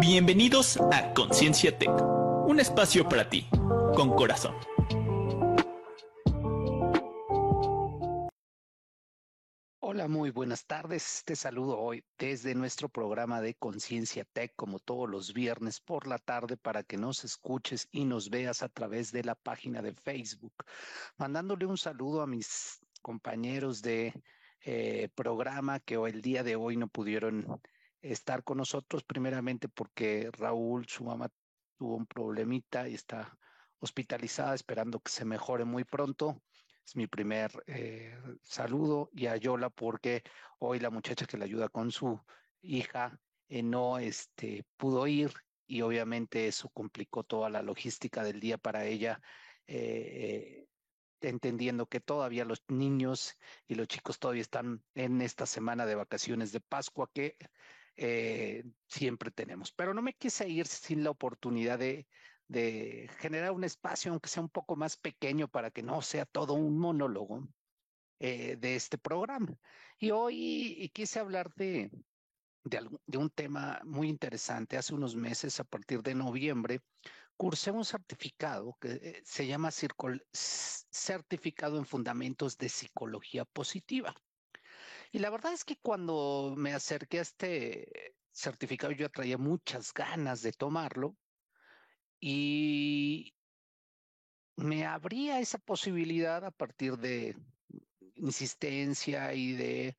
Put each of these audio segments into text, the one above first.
Bienvenidos a Conciencia Tech, un espacio para ti, con corazón. Hola, muy buenas tardes. Te saludo hoy desde nuestro programa de Conciencia Tech, como todos los viernes por la tarde, para que nos escuches y nos veas a través de la página de Facebook. Mandándole un saludo a mis compañeros de eh, programa que el día de hoy no pudieron estar con nosotros, primeramente porque Raúl, su mamá, tuvo un problemita y está hospitalizada, esperando que se mejore muy pronto. Es mi primer eh, saludo y a Yola porque hoy la muchacha que le ayuda con su hija eh, no este, pudo ir y obviamente eso complicó toda la logística del día para ella, eh, entendiendo que todavía los niños y los chicos todavía están en esta semana de vacaciones de Pascua que eh, siempre tenemos. Pero no me quise ir sin la oportunidad de, generar un espacio, aunque sea un poco más pequeño, para que no sea todo un monólogo eh, de este programa. Y hoy quise hablar de, de, de, un tema muy interesante. Hace unos meses, a partir de noviembre, cursé un certificado que eh, se llama Certificado en Fundamentos de Psicología Positiva. Y la verdad es que cuando me acerqué a este certificado, yo traía muchas ganas de tomarlo y me abría esa posibilidad a partir de insistencia y de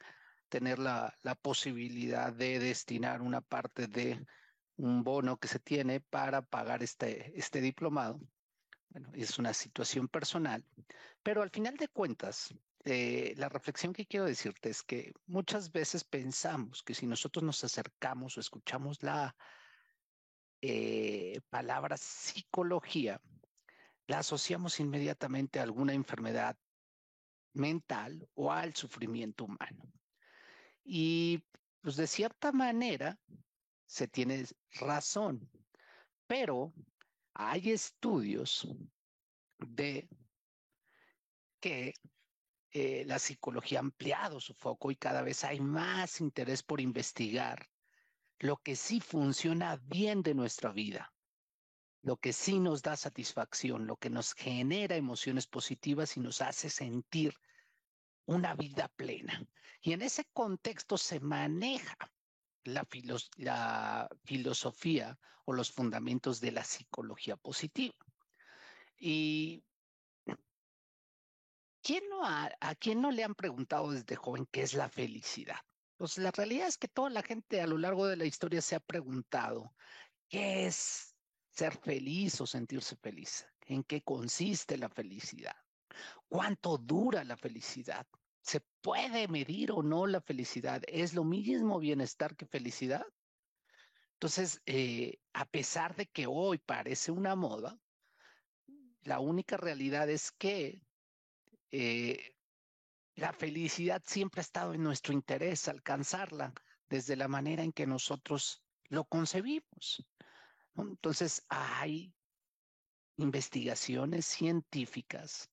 tener la, la posibilidad de destinar una parte de un bono que se tiene para pagar este, este diplomado. Bueno, es una situación personal, pero al final de cuentas, eh, la reflexión que quiero decirte es que muchas veces pensamos que si nosotros nos acercamos o escuchamos la eh, palabra psicología, la asociamos inmediatamente a alguna enfermedad mental o al sufrimiento humano. Y pues de cierta manera se tiene razón, pero hay estudios de que eh, la psicología ha ampliado su foco y cada vez hay más interés por investigar lo que sí funciona bien de nuestra vida, lo que sí nos da satisfacción, lo que nos genera emociones positivas y nos hace sentir una vida plena. Y en ese contexto se maneja la, la filosofía o los fundamentos de la psicología positiva. Y ¿quién no ¿a quién no le han preguntado desde joven qué es la felicidad? Pues la realidad es que toda la gente a lo largo de la historia se ha preguntado qué es ser feliz o sentirse feliz, en qué consiste la felicidad, cuánto dura la felicidad, se puede medir o no la felicidad, es lo mismo bienestar que felicidad. Entonces, eh, a pesar de que hoy parece una moda, la única realidad es que eh, la felicidad siempre ha estado en nuestro interés alcanzarla desde la manera en que nosotros lo concebimos. Entonces, hay investigaciones científicas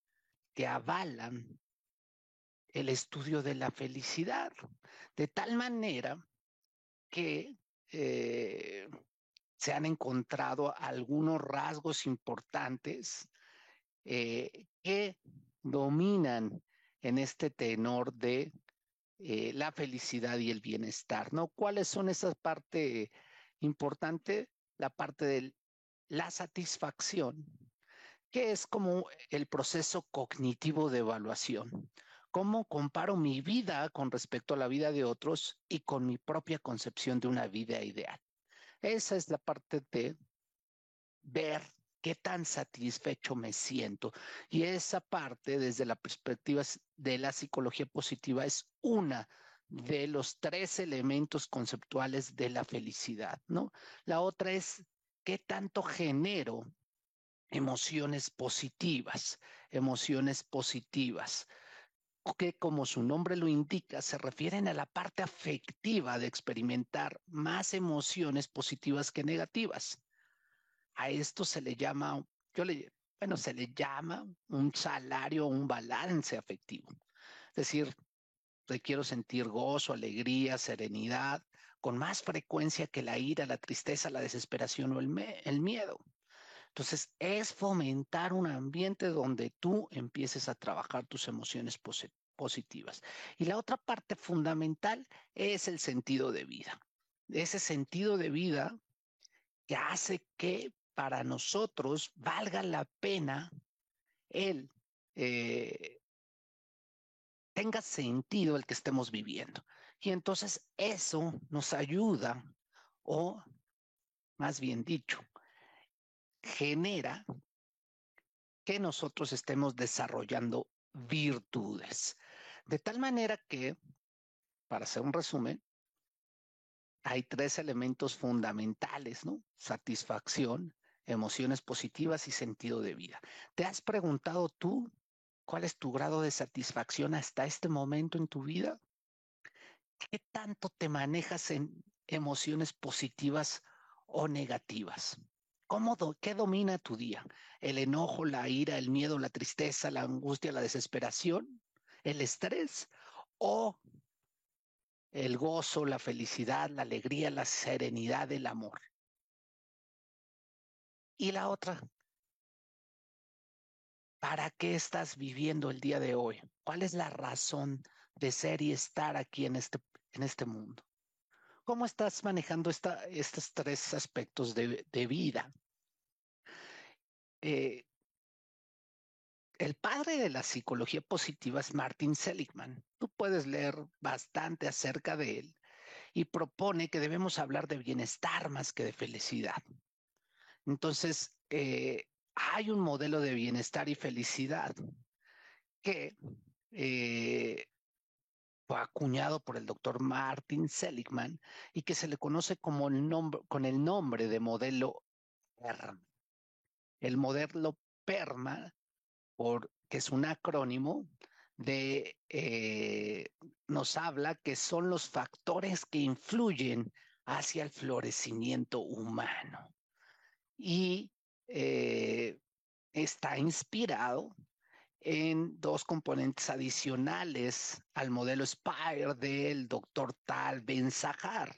que avalan el estudio de la felicidad, de tal manera que eh, se han encontrado algunos rasgos importantes eh, que dominan en este tenor de eh, la felicidad y el bienestar, ¿no? ¿Cuáles son esas partes importantes? La parte de la satisfacción, que es como el proceso cognitivo de evaluación. ¿Cómo comparo mi vida con respecto a la vida de otros y con mi propia concepción de una vida ideal? Esa es la parte de ver qué tan satisfecho me siento. Y esa parte, desde la perspectiva de la psicología positiva, es una de los tres elementos conceptuales de la felicidad, ¿no? La otra es qué tanto genero emociones positivas, emociones positivas que como su nombre lo indica, se refieren a la parte afectiva de experimentar más emociones positivas que negativas. A esto se le llama, yo le, bueno, se le llama un salario, un balance afectivo. Es decir, quiero sentir gozo, alegría, serenidad, con más frecuencia que la ira, la tristeza, la desesperación o el, el miedo. Entonces, es fomentar un ambiente donde tú empieces a trabajar tus emociones positivas. Y la otra parte fundamental es el sentido de vida. Ese sentido de vida que hace que para nosotros valga la pena el eh, tenga sentido el que estemos viviendo. Y entonces eso nos ayuda, o más bien dicho, genera que nosotros estemos desarrollando virtudes. De tal manera que, para hacer un resumen, hay tres elementos fundamentales, ¿no? Satisfacción, emociones positivas y sentido de vida. ¿Te has preguntado tú cuál es tu grado de satisfacción hasta este momento en tu vida? ¿Qué tanto te manejas en emociones positivas o negativas? ¿Cómo ¿Qué domina tu día? ¿El enojo, la ira, el miedo, la tristeza, la angustia, la desesperación, el estrés o el gozo, la felicidad, la alegría, la serenidad, el amor? Y la otra, ¿para qué estás viviendo el día de hoy? ¿Cuál es la razón de ser y estar aquí en este, en este mundo? ¿Cómo estás manejando esta, estos tres aspectos de, de vida? Eh, el padre de la psicología positiva es Martin Seligman. Tú puedes leer bastante acerca de él y propone que debemos hablar de bienestar más que de felicidad. Entonces, eh, hay un modelo de bienestar y felicidad que eh, fue acuñado por el doctor Martin Seligman y que se le conoce como el nombre, con el nombre de modelo PERMA. El modelo PERMA, que es un acrónimo, de, eh, nos habla que son los factores que influyen hacia el florecimiento humano y eh, está inspirado en dos componentes adicionales al modelo SPIRE del doctor Tal Ben Sahar.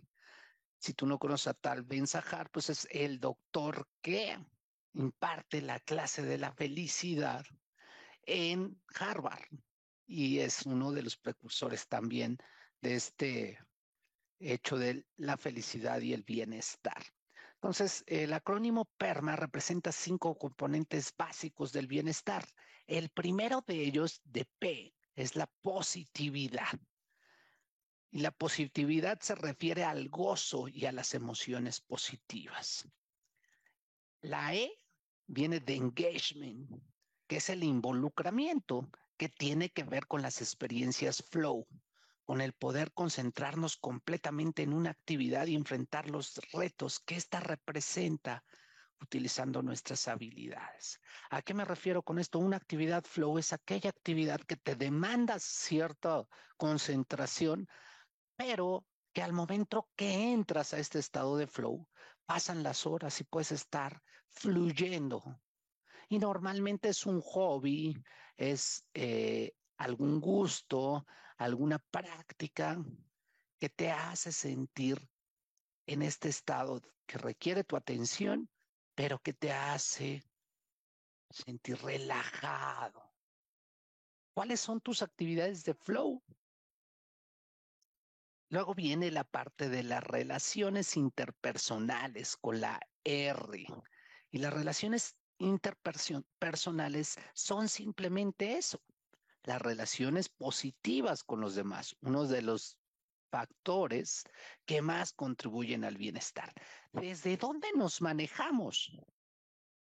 Si tú no conoces a Tal Ben Sahar, pues es el doctor que imparte la clase de la felicidad en Harvard y es uno de los precursores también de este hecho de la felicidad y el bienestar. Entonces, el acrónimo PERMA representa cinco componentes básicos del bienestar. El primero de ellos, de P, es la positividad. Y la positividad se refiere al gozo y a las emociones positivas. La E viene de engagement, que es el involucramiento, que tiene que ver con las experiencias flow con el poder concentrarnos completamente en una actividad y enfrentar los retos que ésta representa utilizando nuestras habilidades. ¿A qué me refiero con esto? Una actividad flow es aquella actividad que te demanda cierta concentración, pero que al momento que entras a este estado de flow, pasan las horas y puedes estar fluyendo. Y normalmente es un hobby, es eh, algún gusto, alguna práctica que te hace sentir en este estado que requiere tu atención, pero que te hace sentir relajado. ¿Cuáles son tus actividades de flow? Luego viene la parte de las relaciones interpersonales con la R. Y las relaciones interpersonales son simplemente eso, las relaciones positivas con los demás, uno de los factores que más contribuyen al bienestar. ¿Desde dónde nos manejamos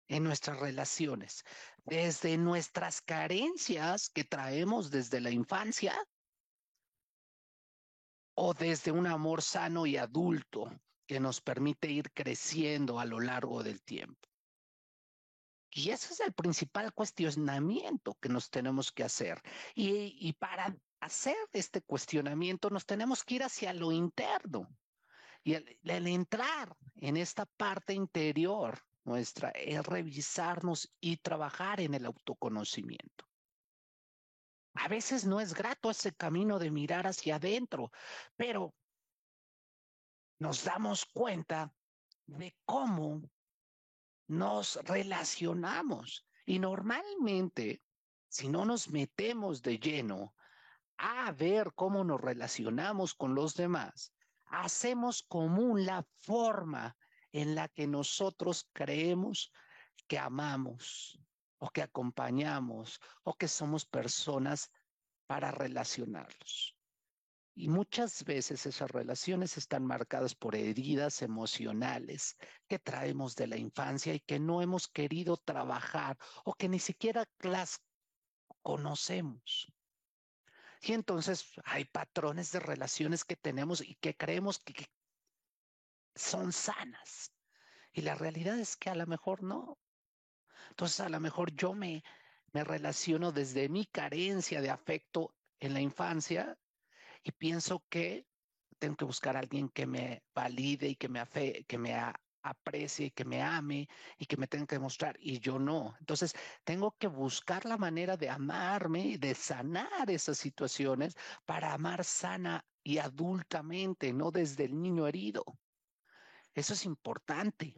en nuestras relaciones? Desde nuestras carencias que traemos desde la infancia o desde un amor sano y adulto que nos permite ir creciendo a lo largo del tiempo. Y ese es el principal cuestionamiento que nos tenemos que hacer. Y, para hacer este cuestionamiento nos tenemos que ir hacia lo interno. Y el, el entrar en esta parte interior nuestra es revisarnos y trabajar en el autoconocimiento. A veces no es grato ese camino de mirar hacia adentro, pero nos damos cuenta de cómo nos relacionamos. Y normalmente, si no nos metemos de lleno a ver cómo nos relacionamos con los demás, hacemos común la forma en la que nosotros creemos que amamos o que acompañamos o que somos personas para relacionarlos. Y muchas veces esas relaciones están marcadas por heridas emocionales que traemos de la infancia y que no hemos querido trabajar o que ni siquiera las conocemos. Y entonces hay patrones de relaciones que tenemos y que creemos que son sanas. Y la realidad es que a lo mejor no. Entonces a lo mejor yo me, me relaciono desde mi carencia de afecto en la infancia y pienso que tengo que buscar a alguien que me valide y que me, afe, que me aprecie, que me ame y que me tenga que demostrar y yo no. Entonces, tengo que buscar la manera de amarme y de sanar esas situaciones para amar sana y adultamente, no desde el niño herido. Eso es importante.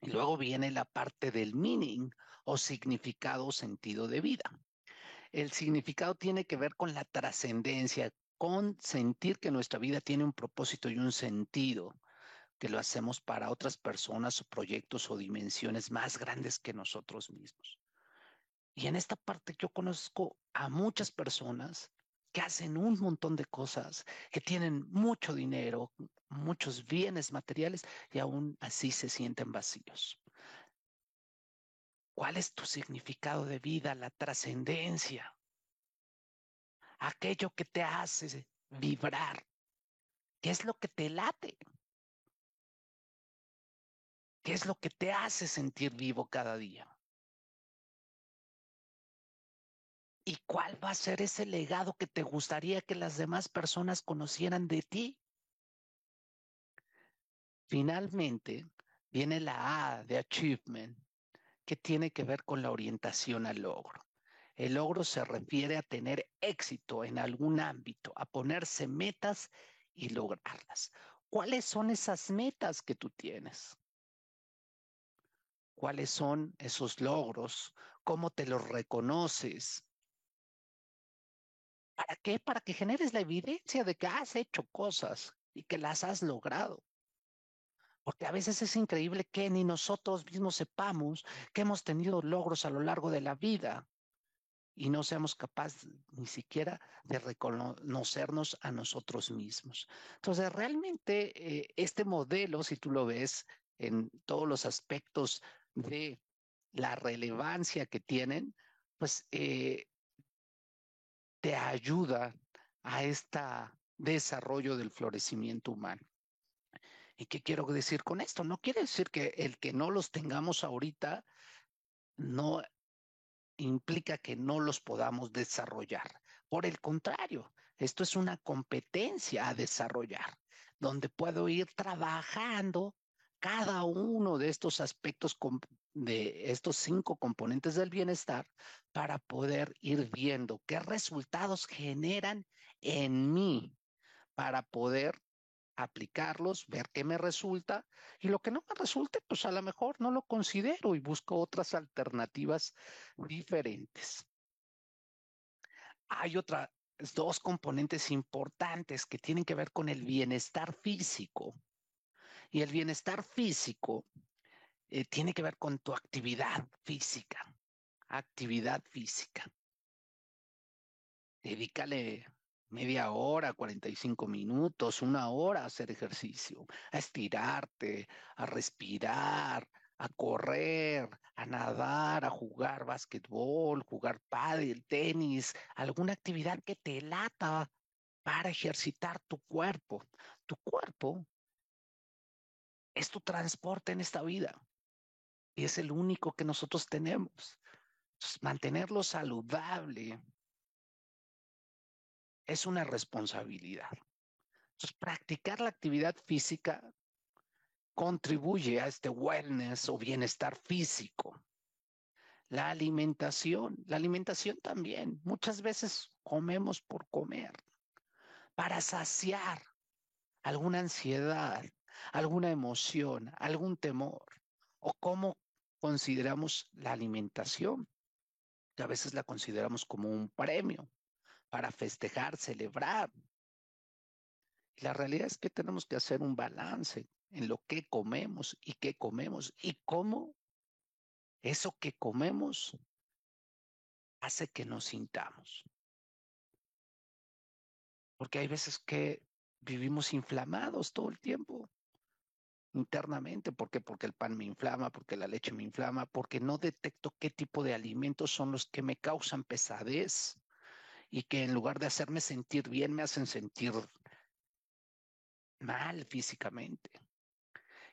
Y luego viene la parte del meaning o significado o sentido de vida. El significado tiene que ver con la trascendencia, con sentir que nuestra vida tiene un propósito y un sentido, que lo hacemos para otras personas o proyectos o dimensiones más grandes que nosotros mismos. Y en esta parte yo conozco a muchas personas que hacen un montón de cosas, que tienen mucho dinero, muchos bienes materiales y aún así se sienten vacíos. ¿Cuál es tu significado de vida, la trascendencia? Aquello que te hace vibrar. ¿Qué es lo que te late? ¿Qué es lo que te hace sentir vivo cada día? ¿Y cuál va a ser ese legado que te gustaría que las demás personas conocieran de ti? Finalmente, viene la A de achievement, que tiene que ver con la orientación al logro. El logro se refiere a tener éxito en algún ámbito, a ponerse metas y lograrlas. ¿Cuáles son esas metas que tú tienes? ¿Cuáles son esos logros? ¿Cómo te los reconoces? ¿Para qué? Para que generes la evidencia de que has hecho cosas y que las has logrado. Porque a veces es increíble que ni nosotros mismos sepamos que hemos tenido logros a lo largo de la vida y no seamos capaces ni siquiera de reconocernos a nosotros mismos. Entonces, realmente eh, este modelo, si tú lo ves en todos los aspectos de la relevancia que tienen, pues eh, te ayuda a este desarrollo del florecimiento humano. ¿Y qué quiero decir con esto? No quiere decir que el que no los tengamos ahorita no implica que no los podamos desarrollar. Por el contrario, esto es una competencia a desarrollar, donde puedo ir trabajando cada uno de estos aspectos de estos cinco componentes del bienestar para poder ir viendo qué resultados generan en mí para poder aplicarlos, ver qué me resulta y lo que no me resulte, pues a lo mejor no lo considero y busco otras alternativas diferentes. Hay otras dos componentes importantes que tienen que ver con el bienestar físico. Y el bienestar físico eh, tiene que ver con tu actividad física, actividad física. Dedícale media hora, 45 minutos, una hora a hacer ejercicio, a estirarte, a respirar, a correr, a nadar, a jugar básquetbol, jugar pádel, tenis, alguna actividad que te lata para ejercitar tu cuerpo. Tu cuerpo es tu transporte en esta vida y es el único que nosotros tenemos. mantenerlo saludable, es una responsabilidad. Entonces, practicar la actividad física contribuye a este wellness o bienestar físico. La alimentación, la alimentación también. Muchas veces comemos por comer, para saciar alguna ansiedad, alguna emoción, algún temor, o cómo consideramos la alimentación, a veces la consideramos como un premio para festejar, celebrar. La realidad es que tenemos que hacer un balance en lo que comemos y qué comemos y cómo eso que comemos hace que nos sintamos. Porque hay veces que vivimos inflamados todo el tiempo internamente, ¿por qué? Porque el pan me inflama, porque la leche me inflama, porque no detecto qué tipo de alimentos son los que me causan pesadez y que en lugar de hacerme sentir bien, me hacen sentir mal físicamente.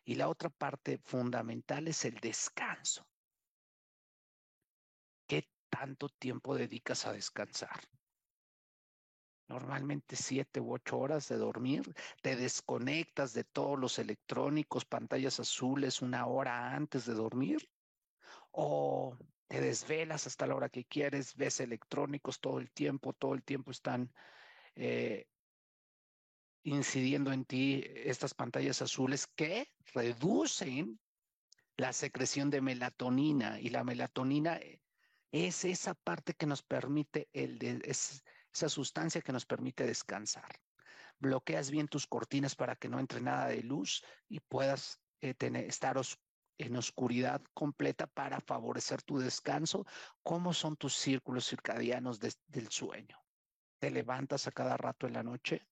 Y la otra parte fundamental es el descanso. ¿Qué tanto tiempo dedicas a descansar? normalmente siete u ocho horas de dormir, te desconectas de todos los electrónicos, pantallas azules una hora antes de dormir, o te desvelas hasta la hora que quieres, ves electrónicos todo el tiempo, todo el tiempo están eh, incidiendo en ti estas pantallas azules que reducen la secreción de melatonina y la melatonina es esa parte que nos permite el esa sustancia que nos permite descansar. Bloqueas bien tus cortinas para que no entre nada de luz y puedas eh, tener, estar en oscuridad completa para favorecer tu descanso. ¿Cómo son tus círculos circadianos del sueño? ¿Te levantas a cada rato en la noche?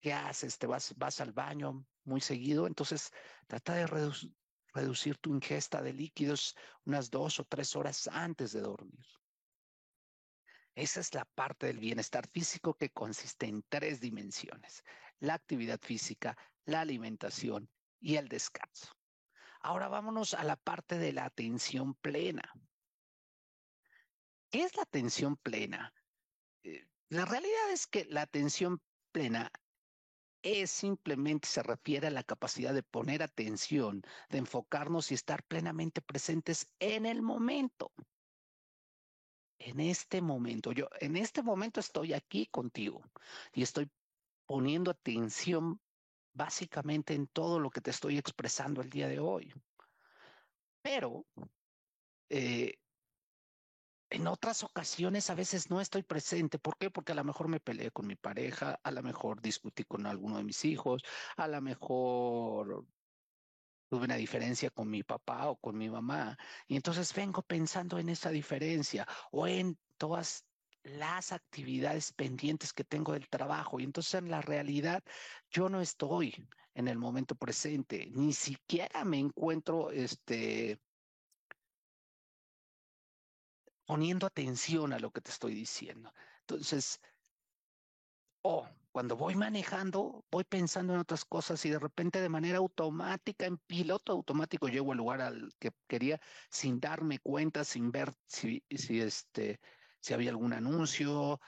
¿Qué haces? ¿Te vas, vas al baño muy seguido? Entonces, trata de reducir tu ingesta de líquidos unas dos o tres horas antes de dormir. Esa es la parte del bienestar físico que consiste en tres dimensiones, la actividad física, la alimentación y el descanso. Ahora vámonos a la parte de la atención plena. ¿Qué es la atención plena? Eh, la realidad es que la atención plena es simplemente se refiere a la capacidad de poner atención, de enfocarnos y estar plenamente presentes en el momento en este momento, yo en este momento estoy aquí contigo y estoy poniendo atención básicamente en todo lo que te estoy expresando el día de hoy. Pero eh, en otras ocasiones a veces no estoy presente. ¿Por qué? Porque a lo mejor me peleé con mi pareja, a lo mejor discutí con alguno de mis hijos, a lo mejor tuve una diferencia con mi papá o con mi mamá. Y entonces vengo pensando en esa diferencia o en todas las actividades pendientes que tengo del trabajo. Y entonces en la realidad yo no estoy en el momento presente, ni siquiera me encuentro este, poniendo atención a lo que te estoy diciendo. Entonces, o cuando voy manejando, voy pensando en otras cosas y de repente de manera automática, en piloto automático, llego al lugar al que quería sin darme cuenta, sin ver si, si, este, si había algún anuncio, o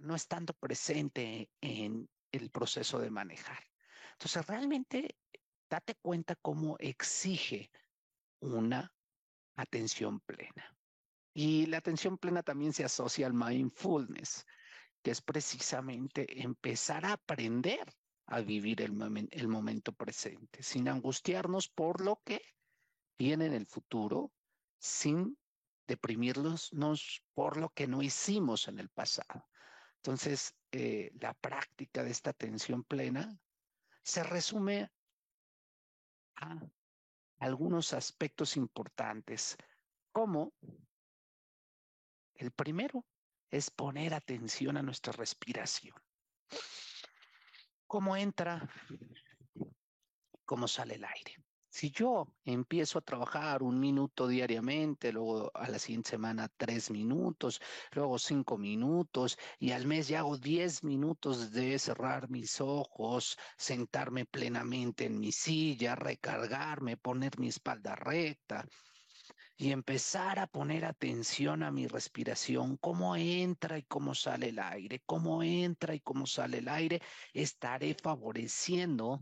no estando presente en el proceso de manejar. Entonces, realmente date cuenta cómo exige una atención plena. Y la atención plena también se asocia al mindfulness que es precisamente empezar a aprender a vivir el, el momento presente, sin angustiarnos por lo que viene en el futuro, sin deprimirnos por lo que no hicimos en el pasado. Entonces, eh, la práctica de esta atención plena se resume a algunos aspectos importantes, como el primero, es poner atención a nuestra respiración. ¿Cómo entra? ¿Cómo sale el aire? Si yo empiezo a trabajar un minuto diariamente, luego a la siguiente semana tres minutos, luego cinco minutos y al mes ya hago diez minutos de cerrar mis ojos, sentarme plenamente en mi silla, recargarme, poner mi espalda recta, y empezar a poner atención a mi respiración, cómo entra y cómo sale el aire, cómo entra y cómo sale el aire, estaré favoreciendo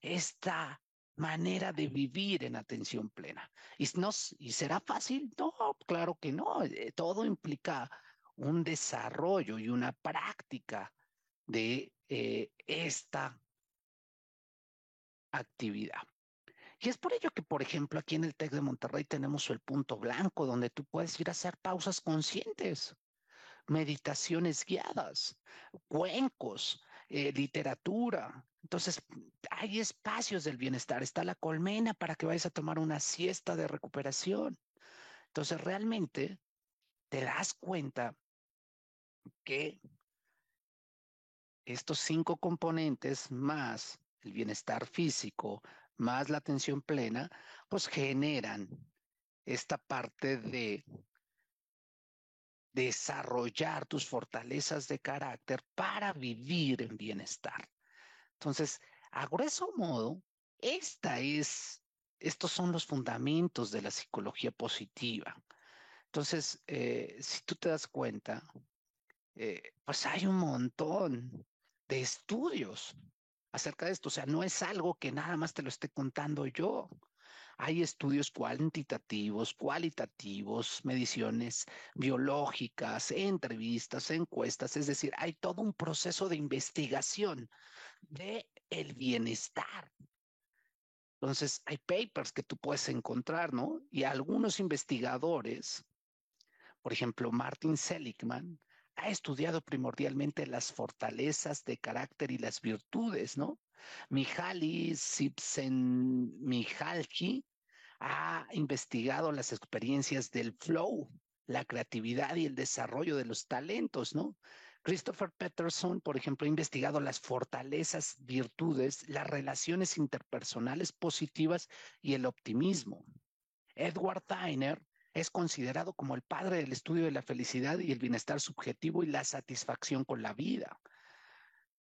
esta manera de vivir en atención plena. ¿Y, no, ¿Y será fácil? No, claro que no. Eh, todo implica un desarrollo y una práctica de eh, esta actividad. Y es por ello que, por ejemplo, aquí en el TEC de Monterrey tenemos el punto blanco, donde tú puedes ir a hacer pausas conscientes, meditaciones guiadas, cuencos, eh, literatura. Entonces, hay espacios del bienestar. Está la colmena para que vayas a tomar una siesta de recuperación. Entonces, realmente te das cuenta que estos cinco componentes más el bienestar físico, más la atención plena, pues generan esta parte de desarrollar tus fortalezas de carácter para vivir en bienestar. Entonces, a grueso modo, esta es, estos son los fundamentos de la psicología positiva. Entonces, eh, si tú te das cuenta, eh, pues hay un montón de estudios acerca de esto. O sea, no es algo que nada más te lo esté contando yo. Hay estudios cuantitativos, cualitativos, mediciones biológicas, entrevistas, encuestas, es decir, hay todo un proceso de investigación de el bienestar. Entonces, hay papers que tú puedes encontrar, ¿no? Y algunos investigadores, por ejemplo, Martin Seligman, ha estudiado primordialmente las fortalezas de carácter y las virtudes, ¿no? Mihaly Csikszentmihalyi ha investigado las experiencias del flow, la creatividad y el desarrollo de los talentos, ¿no? Christopher Peterson, por ejemplo, ha investigado las fortalezas, virtudes, las relaciones interpersonales positivas y el optimismo. Edward Tyner es considerado como el padre del estudio de la felicidad y el bienestar subjetivo y la satisfacción con la vida.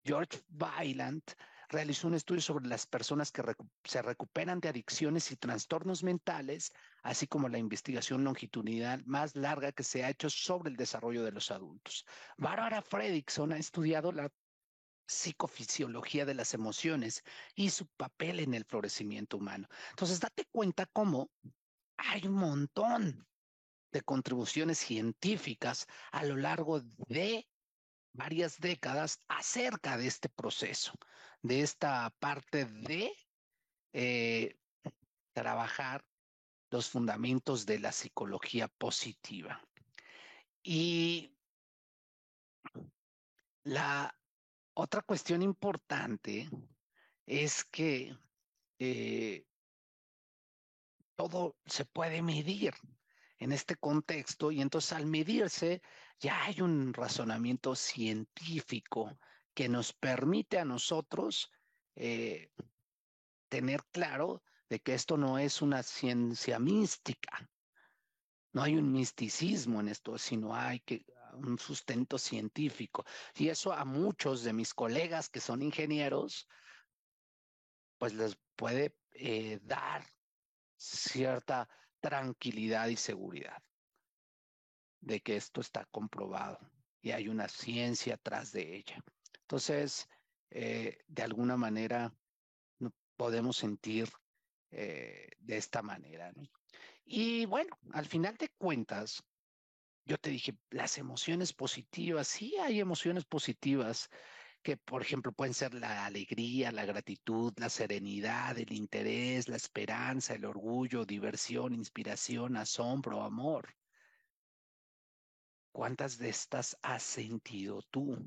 George Weiland realizó un estudio sobre las personas que se recuperan de adicciones y trastornos mentales, así como la investigación longitudinal más larga que se ha hecho sobre el desarrollo de los adultos. Barbara Fredrickson ha estudiado la psicofisiología de las emociones y su papel en el florecimiento humano. Entonces, date cuenta cómo hay un montón de contribuciones científicas a lo largo de varias décadas acerca de este proceso, de esta parte de eh, trabajar los fundamentos de la psicología positiva. Y la otra cuestión importante es que eh, todo se puede medir en este contexto y entonces al medirse ya hay un razonamiento científico que nos permite a nosotros eh, tener claro de que esto no es una ciencia mística, no hay un misticismo en esto, sino hay un sustento científico. Y eso a muchos de mis colegas que son ingenieros, pues les puede eh, dar cierta tranquilidad y seguridad de que esto está comprobado y hay una ciencia atrás de ella. Entonces, eh, de alguna manera, podemos sentir eh, de esta manera. Y bueno, al final de cuentas, yo te dije, las emociones positivas, sí hay emociones positivas que por ejemplo pueden ser la alegría, la gratitud, la serenidad, el interés, la esperanza, el orgullo, diversión, inspiración, asombro, amor. ¿Cuántas de estas has sentido tú?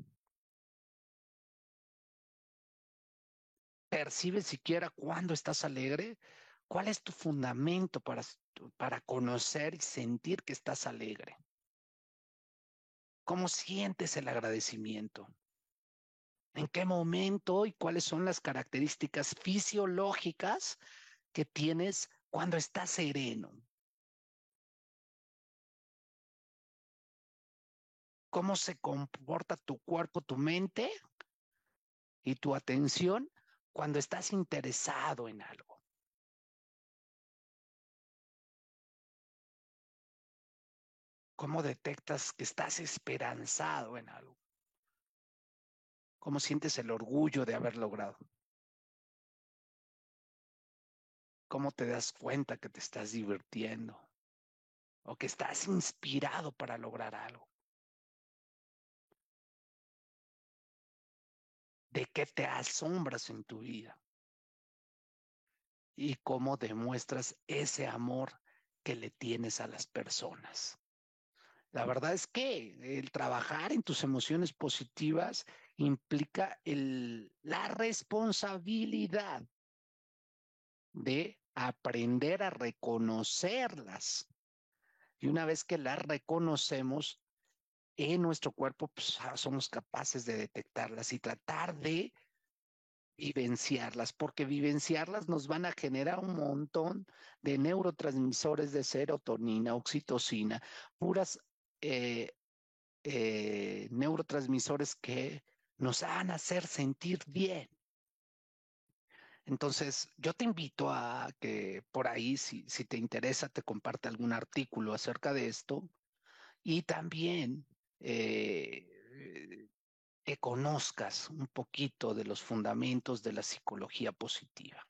¿Percibes siquiera cuando estás alegre? ¿Cuál es tu fundamento para, para conocer y sentir que estás alegre? ¿Cómo sientes el agradecimiento? En qué momento y cuáles son las características fisiológicas que tienes cuando estás sereno. Cómo se comporta tu cuerpo, tu mente y tu atención cuando estás interesado en algo. ¿Cómo detectas que estás esperanzado en algo? ¿Cómo sientes el orgullo de haber logrado? ¿Cómo te das cuenta que te estás divirtiendo? O que estás inspirado para lograr algo. ¿De qué te asombras en tu vida? y cómo demuestras ese amor que le tienes a las personas. La verdad es que el trabajar en tus emociones positivas implica la responsabilidad de aprender a reconocerlas. Y una vez que las reconocemos en nuestro cuerpo, pues ah, somos capaces de detectarlas y tratar de vivenciarlas, porque vivenciarlas nos van a generar un montón de neurotransmisores de serotonina, oxitocina, puras eh, eh, neurotransmisores que nos van a hacer sentir bien. Entonces, yo te invito a que por ahí, si, te interesa, te comparte algún artículo acerca de esto y también eh, que conozcas un poquito de los fundamentos de la psicología positiva.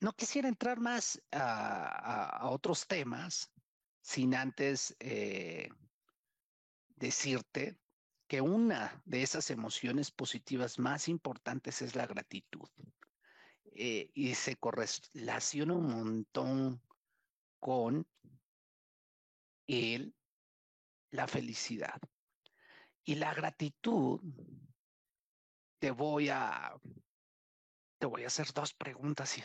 No quisiera entrar más a, otros temas sin antes eh, decirte que una de esas emociones positivas más importantes es la gratitud. Eh, y se correlaciona un montón con el, la felicidad. Y la gratitud, te voy a, te voy a hacer dos preguntas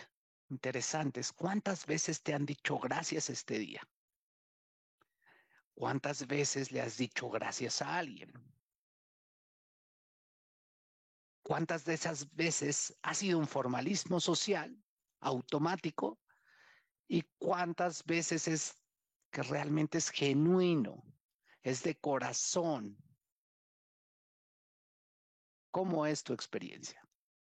interesantes. ¿Cuántas veces te han dicho gracias este día? ¿Cuántas veces le has dicho gracias a alguien? ¿Cuántas de esas veces ha sido un formalismo social automático? ¿Y cuántas veces es que realmente es genuino, es de corazón, ¿Cómo es tu experiencia?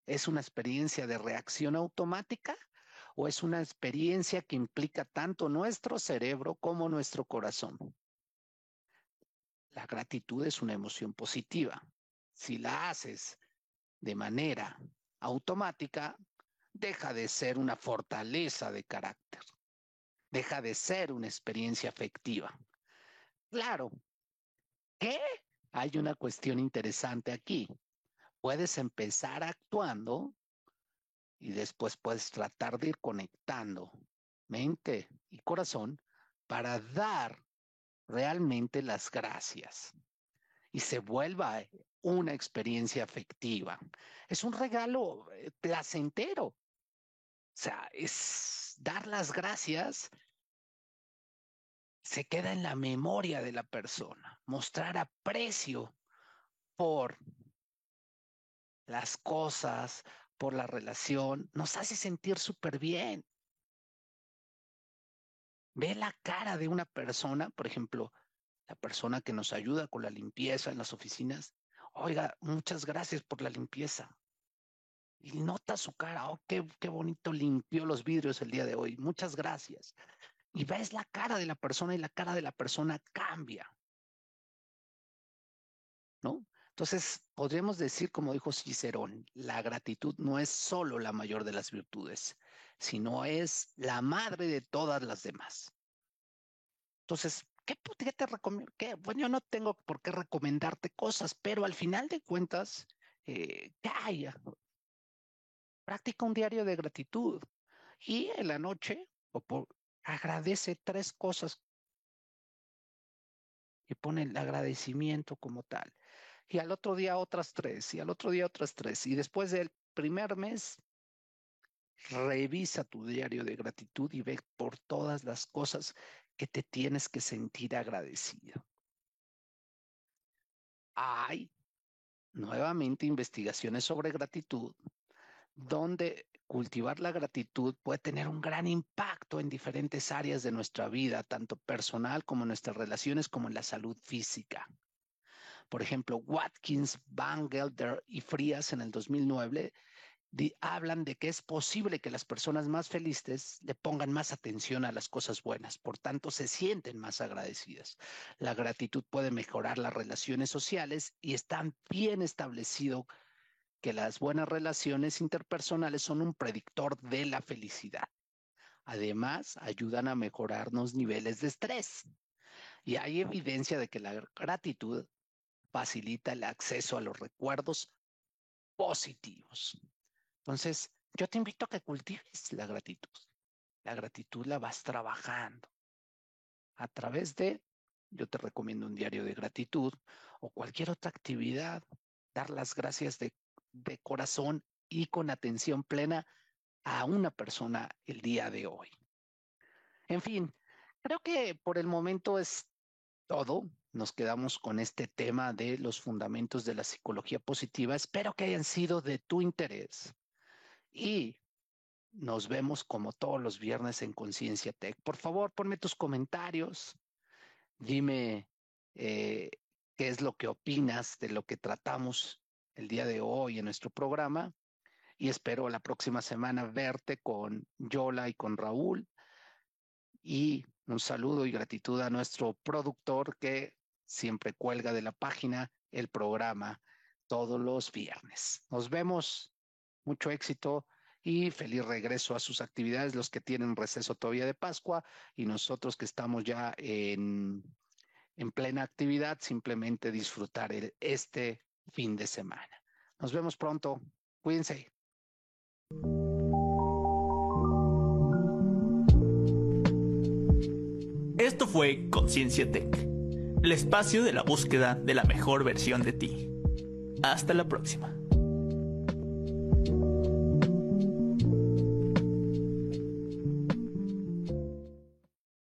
¿Es una experiencia de reacción automática o es una experiencia que implica tanto nuestro cerebro como nuestro corazón? La gratitud es una emoción positiva. Si la haces de manera automática, deja de ser una fortaleza de carácter, deja de ser una experiencia afectiva. Claro, ¿qué? Hay una cuestión interesante aquí puedes empezar actuando y después puedes tratar de ir conectando mente y corazón para dar realmente las gracias y se vuelva una experiencia afectiva. Es un regalo eh, placentero. O sea, es dar las gracias se queda en la memoria de la persona, mostrar aprecio por las cosas, por la relación, nos hace sentir súper bien. Ve la cara de una persona, por ejemplo, la persona que nos ayuda con la limpieza en las oficinas. Oiga, muchas gracias por la limpieza. Y nota su cara, oh, qué, bonito limpió los vidrios el día de hoy. Muchas gracias. Y ves la cara de la persona y la cara de la persona cambia. ¿No? Entonces, podríamos decir, como dijo Cicerón, la gratitud no es solo la mayor de las virtudes, sino es la madre de todas las demás. Entonces, ¿qué, te recomiendo? Bueno, yo no tengo por qué recomendarte cosas, pero al final de cuentas, eh, haya? Practica un diario de gratitud y en la noche o agradece tres cosas y pone el agradecimiento como tal y al otro día otras tres, y al otro día otras tres. Y después del primer mes, revisa tu diario de gratitud y ve por todas las cosas que te tienes que sentir agradecido. Hay nuevamente investigaciones sobre gratitud donde cultivar la gratitud puede tener un gran impacto en diferentes áreas de nuestra vida, tanto personal como en nuestras relaciones, como en la salud física. Por ejemplo, Watkins, Van Gelder y Frías en el 2009 hablan de que es posible que las personas más felices le pongan más atención a las cosas buenas, por tanto se sienten más agradecidas. La gratitud puede mejorar las relaciones sociales y está bien establecido que las buenas relaciones interpersonales son un predictor de la felicidad. Además, ayudan a mejorar los niveles de estrés. Y hay evidencia de que la gratitud facilita el acceso a los recuerdos positivos. Entonces, yo te invito a que cultives la gratitud. La gratitud la vas trabajando a través de, yo te recomiendo un diario de gratitud o cualquier otra actividad, dar las gracias de, corazón y con atención plena a una persona el día de hoy. En fin, creo que por el momento es todo. Nos quedamos con este tema de los fundamentos de la psicología positiva. Espero que hayan sido de tu interés. Y nos vemos como todos los viernes en Conciencia Tech. Por favor, ponme tus comentarios. Dime eh, qué es lo que opinas de lo que tratamos el día de hoy en nuestro programa. Y espero la próxima semana verte con Yola y con Raúl. Y un saludo y gratitud a nuestro productor que siempre cuelga de la página el programa todos los viernes. Nos vemos. Mucho éxito y feliz regreso a sus actividades, los que tienen receso todavía de Pascua y nosotros que estamos ya en, en plena actividad, simplemente disfrutar el, este fin de semana. Nos vemos pronto. Cuídense. Esto fue Conciencia Tech, el espacio de la búsqueda de la mejor versión de ti. Hasta la próxima.